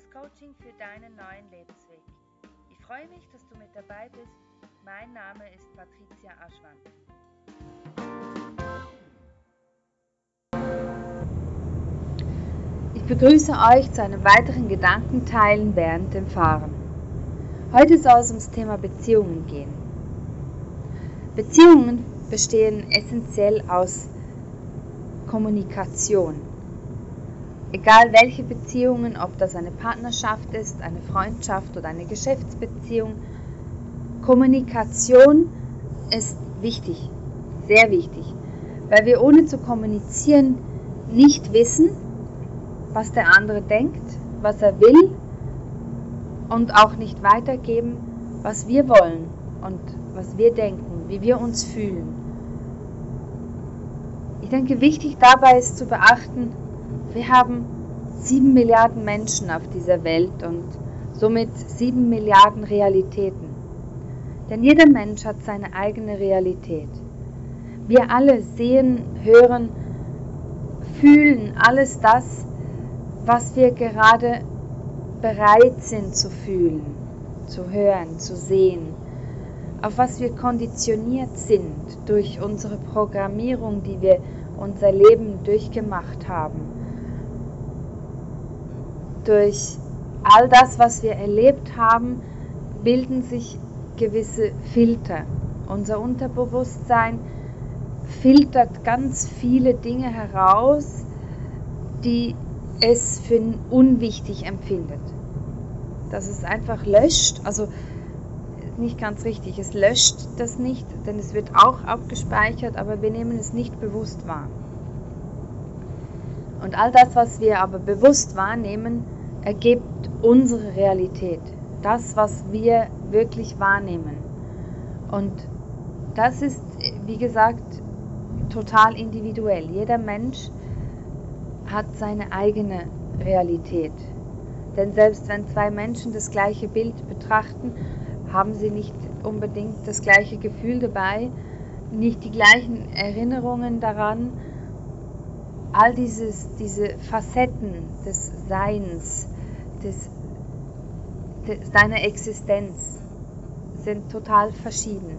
das Coaching für deinen neuen Lebensweg. Ich freue mich, dass du mit dabei bist. Mein Name ist Patricia Aschwand. Ich begrüße euch zu einem weiteren Gedankenteilen während dem Fahren. Heute soll es ums Thema Beziehungen gehen. Beziehungen bestehen essentiell aus Kommunikation. Egal welche Beziehungen, ob das eine Partnerschaft ist, eine Freundschaft oder eine Geschäftsbeziehung, Kommunikation ist wichtig, sehr wichtig, weil wir ohne zu kommunizieren nicht wissen, was der andere denkt, was er will und auch nicht weitergeben, was wir wollen und was wir denken, wie wir uns fühlen. Ich denke, wichtig dabei ist zu beachten, wir haben sieben Milliarden Menschen auf dieser Welt und somit sieben Milliarden Realitäten. Denn jeder Mensch hat seine eigene Realität. Wir alle sehen, hören, fühlen alles das, was wir gerade bereit sind zu fühlen, zu hören, zu sehen, auf was wir konditioniert sind durch unsere Programmierung, die wir unser Leben durchgemacht haben durch all das, was wir erlebt haben, bilden sich gewisse Filter. Unser Unterbewusstsein filtert ganz viele Dinge heraus, die es für unwichtig empfindet. Dass es einfach löscht, also nicht ganz richtig, es löscht das nicht, denn es wird auch abgespeichert, aber wir nehmen es nicht bewusst wahr. Und all das, was wir aber bewusst wahrnehmen, ergibt unsere Realität. Das, was wir wirklich wahrnehmen. Und das ist, wie gesagt, total individuell. Jeder Mensch hat seine eigene Realität. Denn selbst wenn zwei Menschen das gleiche Bild betrachten, haben sie nicht unbedingt das gleiche Gefühl dabei, nicht die gleichen Erinnerungen daran, all dieses, diese Facetten des Seins, des, des, deiner Existenz sind total verschieden.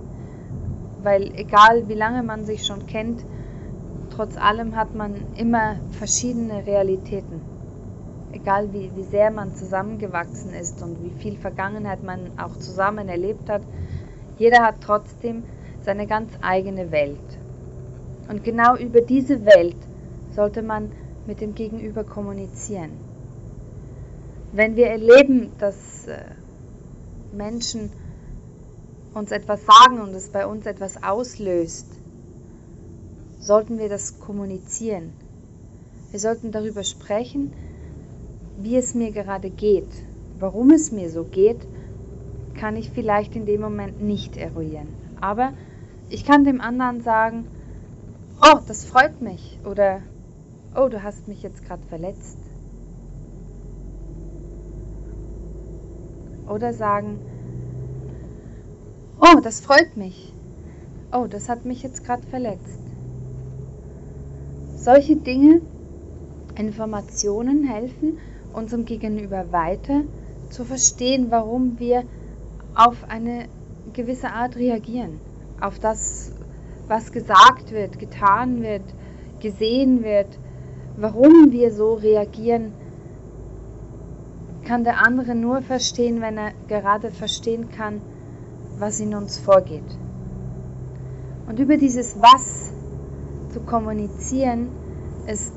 Weil egal wie lange man sich schon kennt, trotz allem hat man immer verschiedene Realitäten. Egal wie, wie sehr man zusammengewachsen ist und wie viel Vergangenheit man auch zusammen erlebt hat, jeder hat trotzdem seine ganz eigene Welt. Und genau über diese Welt sollte man mit dem Gegenüber kommunizieren. Wenn wir erleben, dass äh, Menschen uns etwas sagen und es bei uns etwas auslöst, sollten wir das kommunizieren. Wir sollten darüber sprechen, wie es mir gerade geht. Warum es mir so geht, kann ich vielleicht in dem Moment nicht eruieren. Aber ich kann dem anderen sagen, oh, das freut mich oder Oh, du hast mich jetzt gerade verletzt. Oder sagen, oh, das freut mich. Oh, das hat mich jetzt gerade verletzt. Solche Dinge, Informationen helfen unserem Gegenüber weiter zu verstehen, warum wir auf eine gewisse Art reagieren. Auf das, was gesagt wird, getan wird, gesehen wird, warum wir so reagieren, kann der andere nur verstehen, wenn er gerade verstehen kann, was in uns vorgeht. Und über dieses Was zu kommunizieren, ist,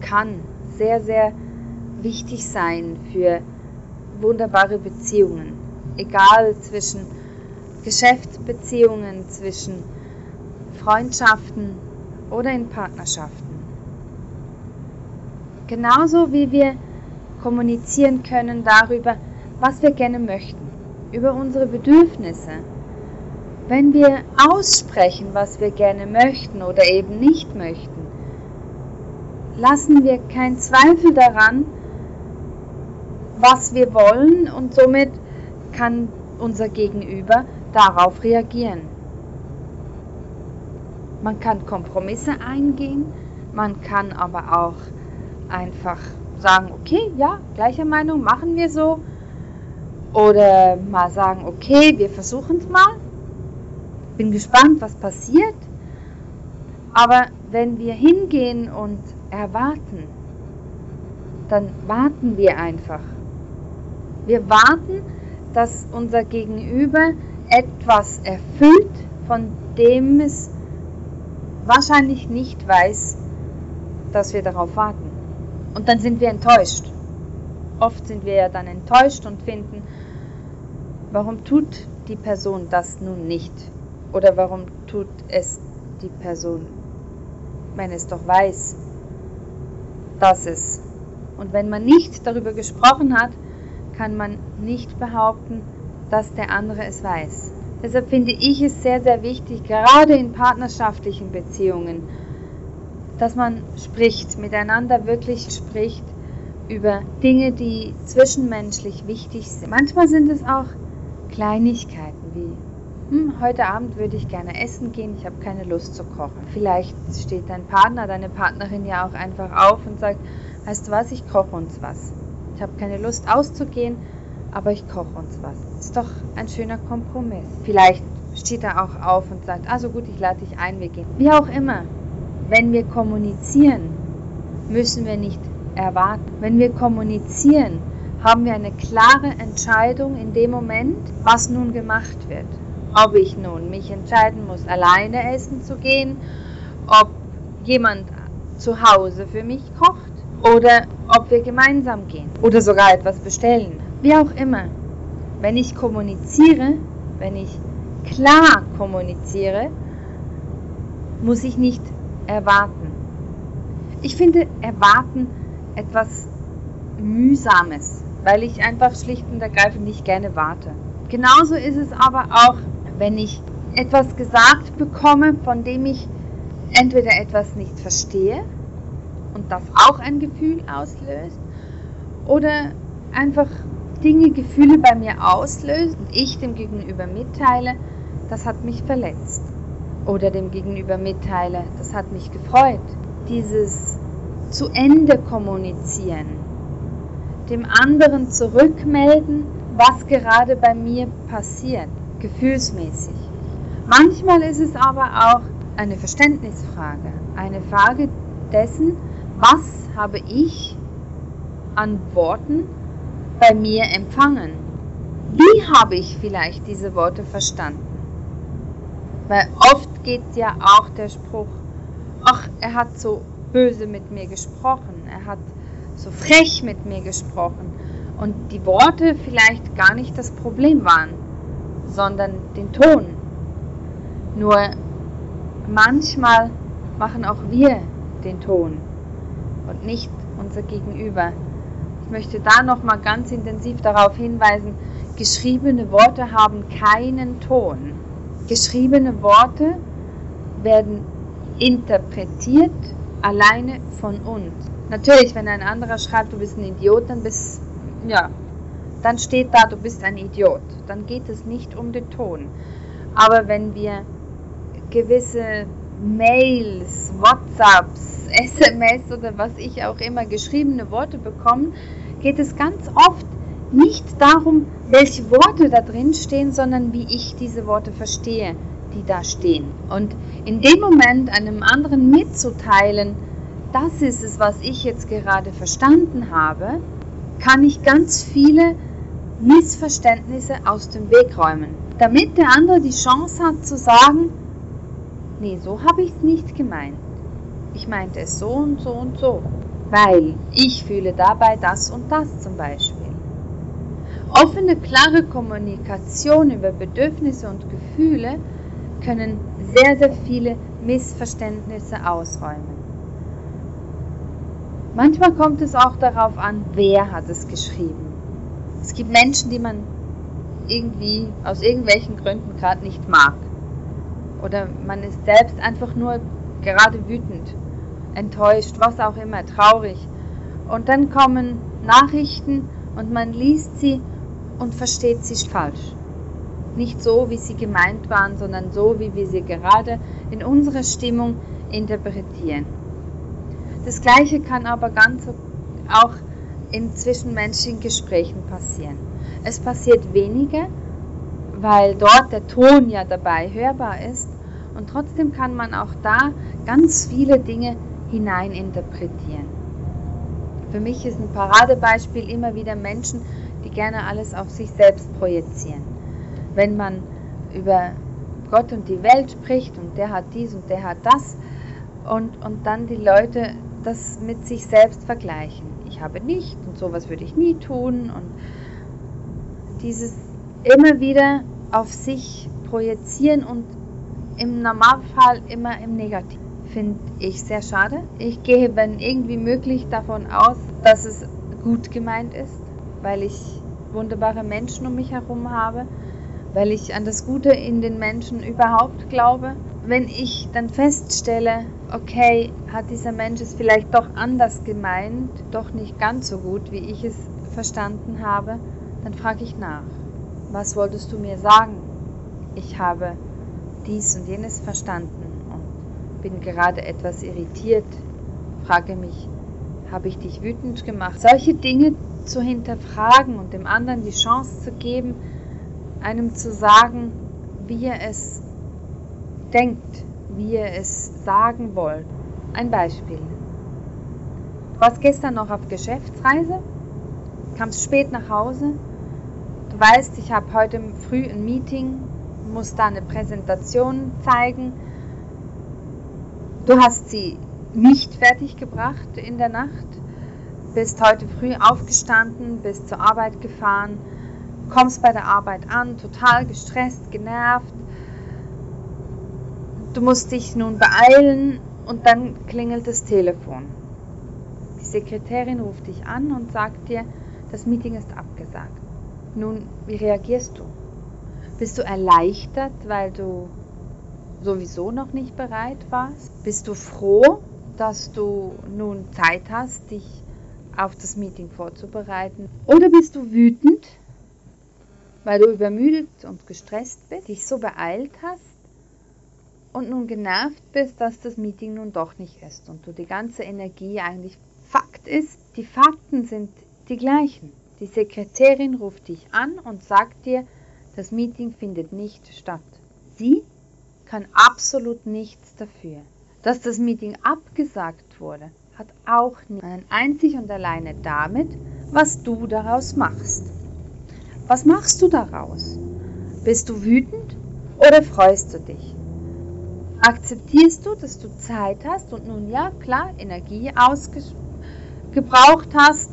kann sehr, sehr wichtig sein für wunderbare Beziehungen. Egal zwischen Geschäftsbeziehungen, zwischen Freundschaften, oder in Partnerschaften. Genauso wie wir kommunizieren können darüber, was wir gerne möchten, über unsere Bedürfnisse. Wenn wir aussprechen, was wir gerne möchten oder eben nicht möchten, lassen wir keinen Zweifel daran, was wir wollen und somit kann unser Gegenüber darauf reagieren. Man kann Kompromisse eingehen, man kann aber auch einfach sagen, okay, ja, gleicher Meinung, machen wir so. Oder mal sagen, okay, wir versuchen es mal. Bin gespannt, was passiert. Aber wenn wir hingehen und erwarten, dann warten wir einfach. Wir warten, dass unser Gegenüber etwas erfüllt, von dem es wahrscheinlich nicht weiß, dass wir darauf warten. Und dann sind wir enttäuscht. Oft sind wir ja dann enttäuscht und finden, warum tut die Person das nun nicht? Oder warum tut es die Person, wenn es doch weiß, dass es. Und wenn man nicht darüber gesprochen hat, kann man nicht behaupten, dass der andere es weiß. Deshalb finde ich es sehr, sehr wichtig, gerade in partnerschaftlichen Beziehungen, dass man spricht, miteinander wirklich spricht über Dinge, die zwischenmenschlich wichtig sind. Manchmal sind es auch Kleinigkeiten wie, hm, heute Abend würde ich gerne essen gehen, ich habe keine Lust zu kochen. Vielleicht steht dein Partner, deine Partnerin ja auch einfach auf und sagt, weißt du was, ich koche uns was. Ich habe keine Lust auszugehen, aber ich koche uns was. Ist doch ein schöner Kompromiss. Vielleicht steht er auch auf und sagt, also gut, ich lade dich ein, wir gehen. Wie auch immer, wenn wir kommunizieren, müssen wir nicht erwarten. Wenn wir kommunizieren, haben wir eine klare Entscheidung in dem Moment, was nun gemacht wird. Ob ich nun mich entscheiden muss, alleine essen zu gehen, ob jemand zu Hause für mich kocht oder ob wir gemeinsam gehen oder sogar etwas bestellen. Wie auch immer, wenn ich kommuniziere, wenn ich klar kommuniziere, muss ich nicht erwarten. Ich finde erwarten etwas Mühsames, weil ich einfach schlicht und ergreifend nicht gerne warte. Genauso ist es aber auch, wenn ich etwas gesagt bekomme, von dem ich entweder etwas nicht verstehe und das auch ein Gefühl auslöst oder einfach Dinge, Gefühle bei mir auslöst und ich dem Gegenüber mitteile, das hat mich verletzt. Oder dem Gegenüber mitteile, das hat mich gefreut. Dieses zu Ende kommunizieren, dem anderen zurückmelden, was gerade bei mir passiert, gefühlsmäßig. Manchmal ist es aber auch eine Verständnisfrage, eine Frage dessen, was habe ich an Worten bei mir empfangen? Wie habe ich vielleicht diese Worte verstanden? Weil oft geht ja auch der Spruch, ach, er hat so böse mit mir gesprochen, er hat so frech mit mir gesprochen und die Worte vielleicht gar nicht das Problem waren, sondern den Ton. Nur manchmal machen auch wir den Ton und nicht unser Gegenüber. Möchte da nochmal ganz intensiv darauf hinweisen, geschriebene Worte haben keinen Ton. Geschriebene Worte werden interpretiert alleine von uns. Natürlich, wenn ein anderer schreibt, du bist ein Idiot, dann bist ja, dann steht da, du bist ein Idiot. Dann geht es nicht um den Ton. Aber wenn wir gewisse Mails, WhatsApps, SMS oder was ich auch immer geschriebene Worte bekomme, geht es ganz oft nicht darum, welche Worte da drin stehen, sondern wie ich diese Worte verstehe, die da stehen. Und in dem Moment einem anderen mitzuteilen, das ist es, was ich jetzt gerade verstanden habe, kann ich ganz viele Missverständnisse aus dem Weg räumen. Damit der andere die Chance hat zu sagen, nee, so habe ich es nicht gemeint. Ich meinte es so und so und so, weil ich fühle dabei das und das zum Beispiel. Offene, klare Kommunikation über Bedürfnisse und Gefühle können sehr, sehr viele Missverständnisse ausräumen. Manchmal kommt es auch darauf an, wer hat es geschrieben. Es gibt Menschen, die man irgendwie aus irgendwelchen Gründen gerade nicht mag. Oder man ist selbst einfach nur gerade wütend, enttäuscht, was auch immer, traurig. Und dann kommen Nachrichten und man liest sie und versteht sie falsch. Nicht so, wie sie gemeint waren, sondern so, wie wir sie gerade in unserer Stimmung interpretieren. Das Gleiche kann aber ganz auch in zwischenmenschlichen Gesprächen passieren. Es passiert weniger, weil dort der Ton ja dabei hörbar ist und trotzdem kann man auch da ganz viele Dinge hineininterpretieren. Für mich ist ein Paradebeispiel immer wieder Menschen, die gerne alles auf sich selbst projizieren. Wenn man über Gott und die Welt spricht und der hat dies und der hat das und, und dann die Leute das mit sich selbst vergleichen. Ich habe nicht und sowas würde ich nie tun und dieses immer wieder auf sich projizieren und im Normalfall immer im Negativen. Finde ich sehr schade. Ich gehe, wenn irgendwie möglich, davon aus, dass es gut gemeint ist, weil ich wunderbare Menschen um mich herum habe, weil ich an das Gute in den Menschen überhaupt glaube. Wenn ich dann feststelle, okay, hat dieser Mensch es vielleicht doch anders gemeint, doch nicht ganz so gut, wie ich es verstanden habe, dann frage ich nach. Was wolltest du mir sagen? Ich habe dies und jenes verstanden bin gerade etwas irritiert. Frage mich, habe ich dich wütend gemacht? Solche Dinge zu hinterfragen und dem anderen die Chance zu geben, einem zu sagen, wie er es denkt, wie ihr es sagen wollt. Ein Beispiel. Du warst gestern noch auf Geschäftsreise, kamst spät nach Hause. Du weißt, ich habe heute früh ein Meeting, muss da eine Präsentation zeigen. Du hast sie nicht fertig gebracht in der Nacht, bist heute früh aufgestanden, bist zur Arbeit gefahren, kommst bei der Arbeit an, total gestresst, genervt, Du musst dich nun beeilen und dann klingelt das Telefon. Die Sekretärin ruft dich an und sagt dir, das Meeting ist abgesagt. Nun, wie reagierst du? Bist du erleichtert, weil du sowieso noch nicht bereit warst? Bist du froh, dass du nun Zeit hast, dich auf das Meeting vorzubereiten? Oder bist du wütend, weil du übermüdet und gestresst bist, dich so beeilt hast, und nun genervt bist, dass das Meeting nun doch nicht ist und du die ganze Energie eigentlich Fakt ist, die Fakten sind die gleichen. Die Sekretärin ruft dich an und sagt dir, das Meeting findet nicht statt. Sie kann absolut nichts dafür. Dass das Meeting abgesagt wurde, hat auch nicht einzig und alleine damit, was du daraus machst. Was machst du daraus? Bist du wütend oder freust du dich? akzeptierst du, dass du Zeit hast und nun ja, klar, Energie ausgebraucht hast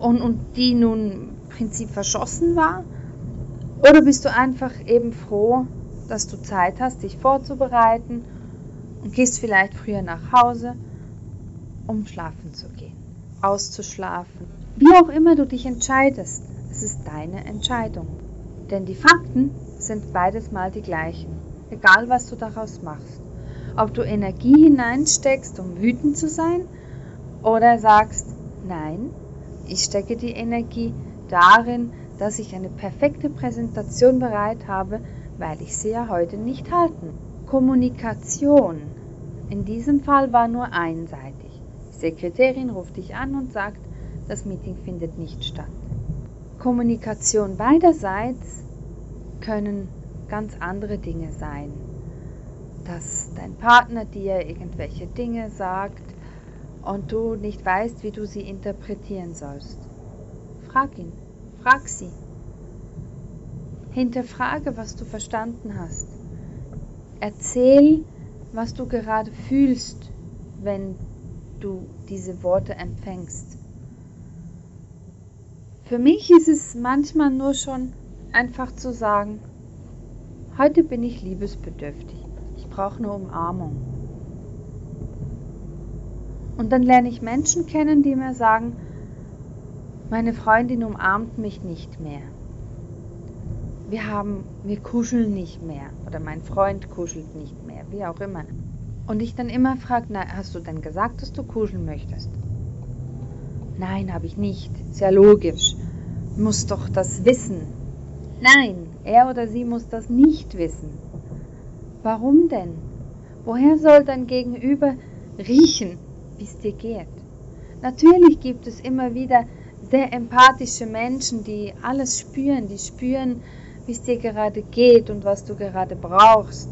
und, und die nun im Prinzip verschossen war? Oder bist du einfach eben froh, dass du Zeit hast, dich vorzubereiten und gehst vielleicht früher nach Hause, um schlafen zu gehen, auszuschlafen? Wie auch immer du dich entscheidest, es ist deine Entscheidung. Denn die Fakten sind beides mal die gleichen egal was du daraus machst. Ob du Energie hineinsteckst, um wütend zu sein, oder sagst, nein, ich stecke die Energie darin, dass ich eine perfekte Präsentation bereit habe, weil ich sie ja heute nicht halten. Kommunikation in diesem Fall war nur einseitig. Die Sekretärin ruft dich an und sagt, das Meeting findet nicht statt. Kommunikation beiderseits können ganz andere Dinge sein. Dass dein Partner dir irgendwelche Dinge sagt und du nicht weißt, wie du sie interpretieren sollst. Frag ihn, frag sie. Hinterfrage, was du verstanden hast. Erzähl, was du gerade fühlst, wenn du diese Worte empfängst. Für mich ist es manchmal nur schon einfach zu sagen, Heute bin ich liebesbedürftig. Ich brauche eine Umarmung. Und dann lerne ich Menschen kennen, die mir sagen, meine Freundin umarmt mich nicht mehr. Wir haben, wir kuscheln nicht mehr. Oder mein Freund kuschelt nicht mehr, wie auch immer. Und ich dann immer frage, na, hast du denn gesagt, dass du kuscheln möchtest? Nein, habe ich nicht. Sehr logisch. Muss doch das wissen. Nein, er oder sie muss das nicht wissen. Warum denn? Woher soll dein Gegenüber riechen, wie es dir geht? Natürlich gibt es immer wieder sehr empathische Menschen, die alles spüren, die spüren, wie es dir gerade geht und was du gerade brauchst.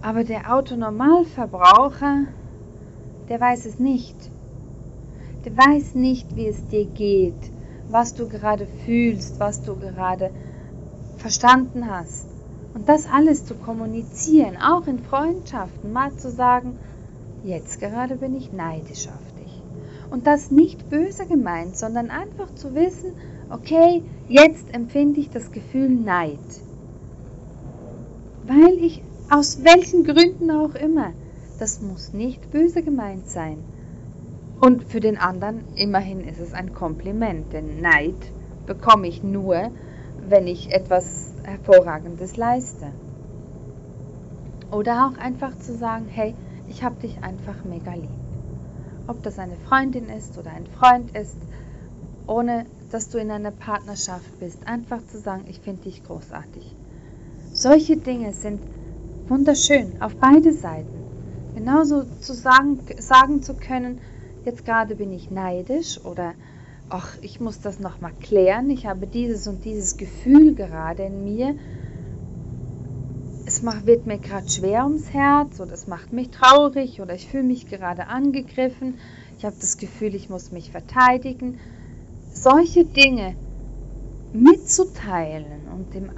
Aber der Autonormalverbraucher, der weiß es nicht. Der weiß nicht, wie es dir geht, was du gerade fühlst, was du gerade verstanden hast. Und das alles zu kommunizieren, auch in Freundschaften, mal zu sagen, jetzt gerade bin ich neidisch auf dich. Und das nicht böse gemeint, sondern einfach zu wissen, okay, jetzt empfinde ich das Gefühl Neid. Weil ich, aus welchen Gründen auch immer, das muss nicht böse gemeint sein. Und für den anderen immerhin ist es ein Kompliment, denn Neid bekomme ich nur, wenn ich etwas Hervorragendes leiste. Oder auch einfach zu sagen, hey, ich habe dich einfach mega lieb. Ob das eine Freundin ist oder ein Freund ist, ohne dass du in einer Partnerschaft bist, einfach zu sagen, ich finde dich großartig. Solche Dinge sind wunderschön auf beide Seiten. Genauso zu sagen, sagen zu können, jetzt gerade bin ich neidisch oder ach, ich muss das nochmal klären, ich habe dieses und dieses Gefühl gerade in mir. Es macht, wird mir gerade schwer ums Herz oder es macht mich traurig oder ich fühle mich gerade angegriffen. Ich habe das Gefühl, ich muss mich verteidigen. Solche Dinge mitzuteilen und dem,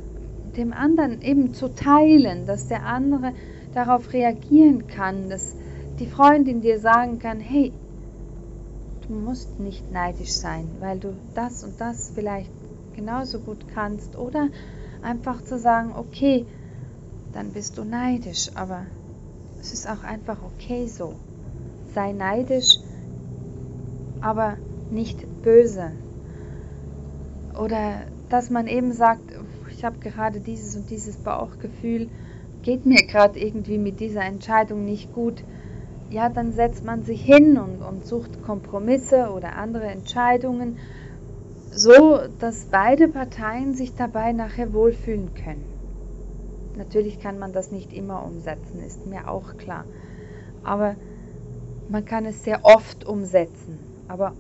dem anderen eben zu teilen, dass der andere darauf reagieren kann, dass die Freundin dir sagen kann, hey, Du musst nicht neidisch sein, weil du das und das vielleicht genauso gut kannst. Oder einfach zu sagen, okay, dann bist du neidisch, aber es ist auch einfach okay so. Sei neidisch, aber nicht böse. Oder dass man eben sagt, ich habe gerade dieses und dieses Bauchgefühl, geht mir gerade irgendwie mit dieser Entscheidung nicht gut ja, dann setzt man sich hin und, und sucht Kompromisse oder andere Entscheidungen, so dass beide Parteien sich dabei nachher wohlfühlen können. Natürlich kann man das nicht immer umsetzen, ist mir auch klar. Aber man kann es sehr oft umsetzen. Aber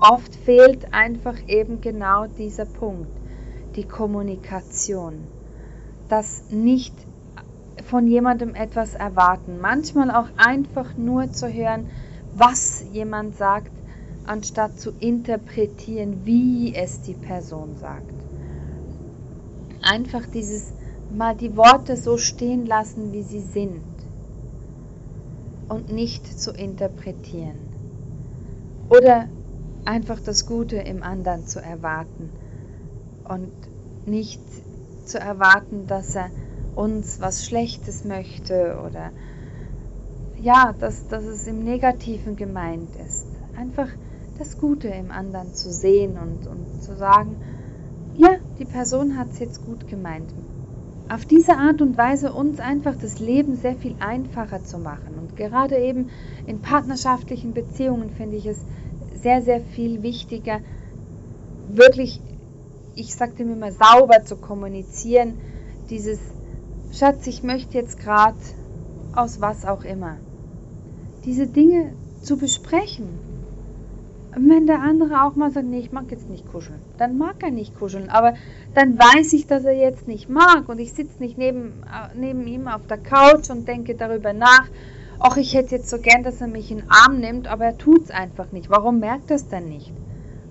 oft fehlt einfach eben genau dieser Punkt, die Kommunikation. Das nicht von jemandem etwas erwarten. Manchmal auch einfach nur zu hören, was jemand sagt, anstatt zu interpretieren, wie es die Person sagt. Einfach dieses mal die Worte so stehen lassen, wie sie sind und nicht zu interpretieren. Oder einfach das Gute im anderen zu erwarten und nicht zu erwarten, dass er uns was Schlechtes möchte oder ja, dass, dass es im Negativen gemeint ist. Einfach das Gute im anderen zu sehen und, und zu sagen, ja, die Person hat es jetzt gut gemeint. Auf diese Art und Weise uns einfach das Leben sehr viel einfacher zu machen. Und gerade eben in partnerschaftlichen Beziehungen finde ich es sehr, sehr viel wichtiger, wirklich, ich sagte mir mal, sauber zu kommunizieren, dieses Schatz, ich möchte jetzt gerade aus was auch immer. Diese Dinge zu besprechen. Wenn der andere auch mal sagt, nee, ich mag jetzt nicht kuscheln, dann mag er nicht kuscheln, aber dann weiß ich, dass er jetzt nicht mag und ich sitze nicht neben, äh, neben ihm auf der Couch und denke darüber nach, ach, ich hätte jetzt so gern, dass er mich in den Arm nimmt, aber er tut es einfach nicht. Warum merkt er es denn nicht?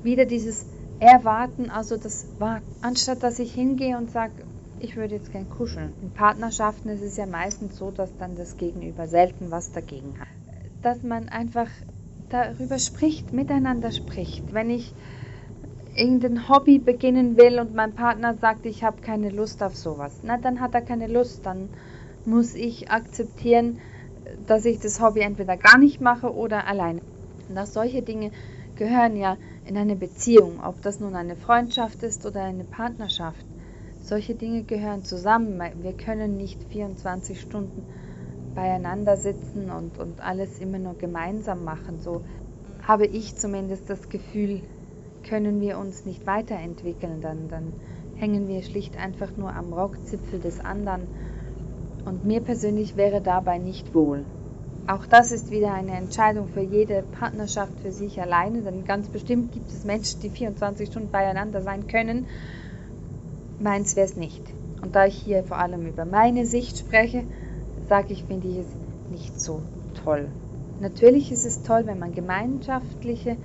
Wieder dieses Erwarten, also das Warten, anstatt dass ich hingehe und sage, ich würde jetzt gern kuscheln. In Partnerschaften ist es ja meistens so, dass dann das Gegenüber selten was dagegen hat. Dass man einfach darüber spricht, miteinander spricht. Wenn ich irgendein Hobby beginnen will und mein Partner sagt, ich habe keine Lust auf sowas, na dann hat er keine Lust, dann muss ich akzeptieren, dass ich das Hobby entweder gar nicht mache oder alleine. Und auch solche Dinge gehören ja in eine Beziehung, ob das nun eine Freundschaft ist oder eine Partnerschaft. Solche Dinge gehören zusammen. Wir können nicht 24 Stunden beieinander sitzen und, und alles immer nur gemeinsam machen. So habe ich zumindest das Gefühl, können wir uns nicht weiterentwickeln. Dann, dann hängen wir schlicht einfach nur am Rockzipfel des anderen. Und mir persönlich wäre dabei nicht wohl. Auch das ist wieder eine Entscheidung für jede Partnerschaft für sich alleine, denn ganz bestimmt gibt es Menschen, die 24 Stunden beieinander sein können. Meins wäre es nicht. Und da ich hier vor allem über meine Sicht spreche, sage ich, finde ich es nicht so toll. Natürlich ist es toll, wenn man gemeinschaftliche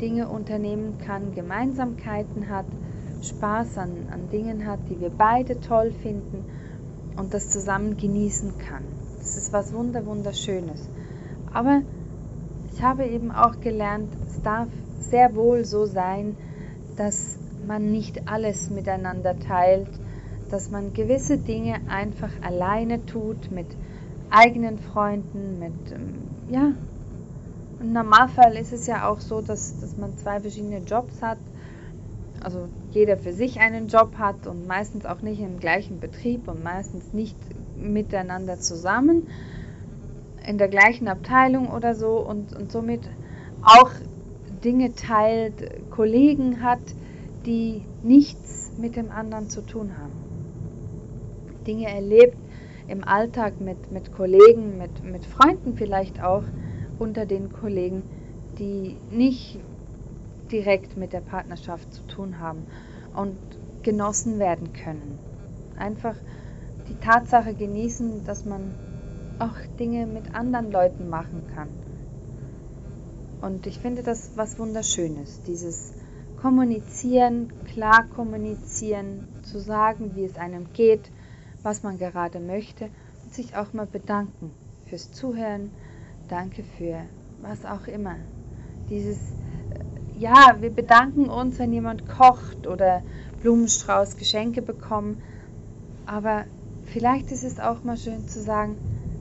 Dinge unternehmen kann, Gemeinsamkeiten hat, Spaß an, an Dingen hat, die wir beide toll finden und das zusammen genießen kann. Das ist was wunder wunderschönes. Aber ich habe eben auch gelernt, es darf sehr wohl so sein, dass man nicht alles miteinander teilt, dass man gewisse Dinge einfach alleine tut mit eigenen Freunden, mit ähm, ja. Im Normalfall ist es ja auch so, dass, dass man zwei verschiedene Jobs hat, also jeder für sich einen Job hat und meistens auch nicht im gleichen Betrieb und meistens nicht miteinander zusammen in der gleichen Abteilung oder so und, und somit auch Dinge teilt, Kollegen hat, die nichts mit dem anderen zu tun haben. Dinge erlebt im Alltag mit, mit Kollegen, mit, mit Freunden vielleicht auch unter den Kollegen, die nicht direkt mit der Partnerschaft zu tun haben und genossen werden können. Einfach die Tatsache genießen, dass man auch Dinge mit anderen Leuten machen kann. Und ich finde das was Wunderschönes, dieses Kommunizieren, klar kommunizieren, zu sagen, wie es einem geht, was man gerade möchte und sich auch mal bedanken fürs Zuhören, danke für was auch immer. Dieses, ja, wir bedanken uns, wenn jemand kocht oder Blumenstrauß, Geschenke bekommen, aber vielleicht ist es auch mal schön zu sagen,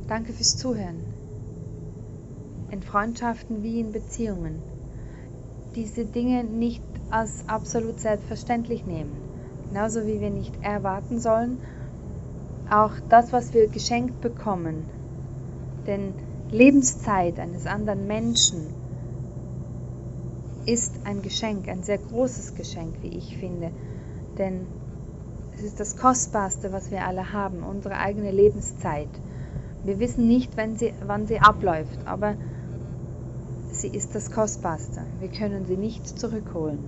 danke fürs Zuhören. In Freundschaften wie in Beziehungen. Diese Dinge nicht als absolut selbstverständlich nehmen. Genauso wie wir nicht erwarten sollen, auch das, was wir geschenkt bekommen. Denn Lebenszeit eines anderen Menschen ist ein Geschenk, ein sehr großes Geschenk, wie ich finde. Denn es ist das Kostbarste, was wir alle haben, unsere eigene Lebenszeit. Wir wissen nicht, wenn sie, wann sie abläuft, aber sie ist das Kostbarste. Wir können sie nicht zurückholen.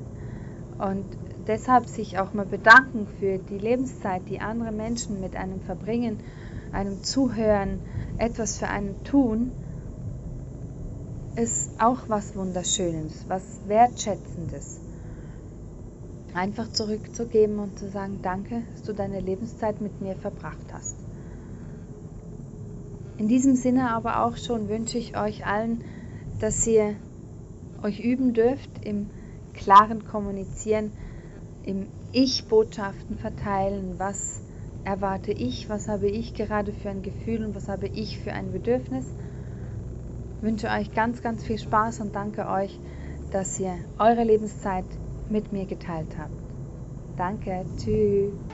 Und deshalb sich auch mal bedanken für die Lebenszeit, die andere Menschen mit einem verbringen, einem zuhören, etwas für einen tun, ist auch was Wunderschönes, was Wertschätzendes. Einfach zurückzugeben und zu sagen, danke, dass du deine Lebenszeit mit mir verbracht hast. In diesem Sinne aber auch schon wünsche ich euch allen, dass ihr euch üben dürft im klaren Kommunizieren, im Ich Botschaften verteilen, was erwarte ich, was habe ich gerade für ein Gefühl und was habe ich für ein Bedürfnis. Wünsche euch ganz, ganz viel Spaß und danke euch, dass ihr eure Lebenszeit mit mir geteilt habt. Danke, tschüss.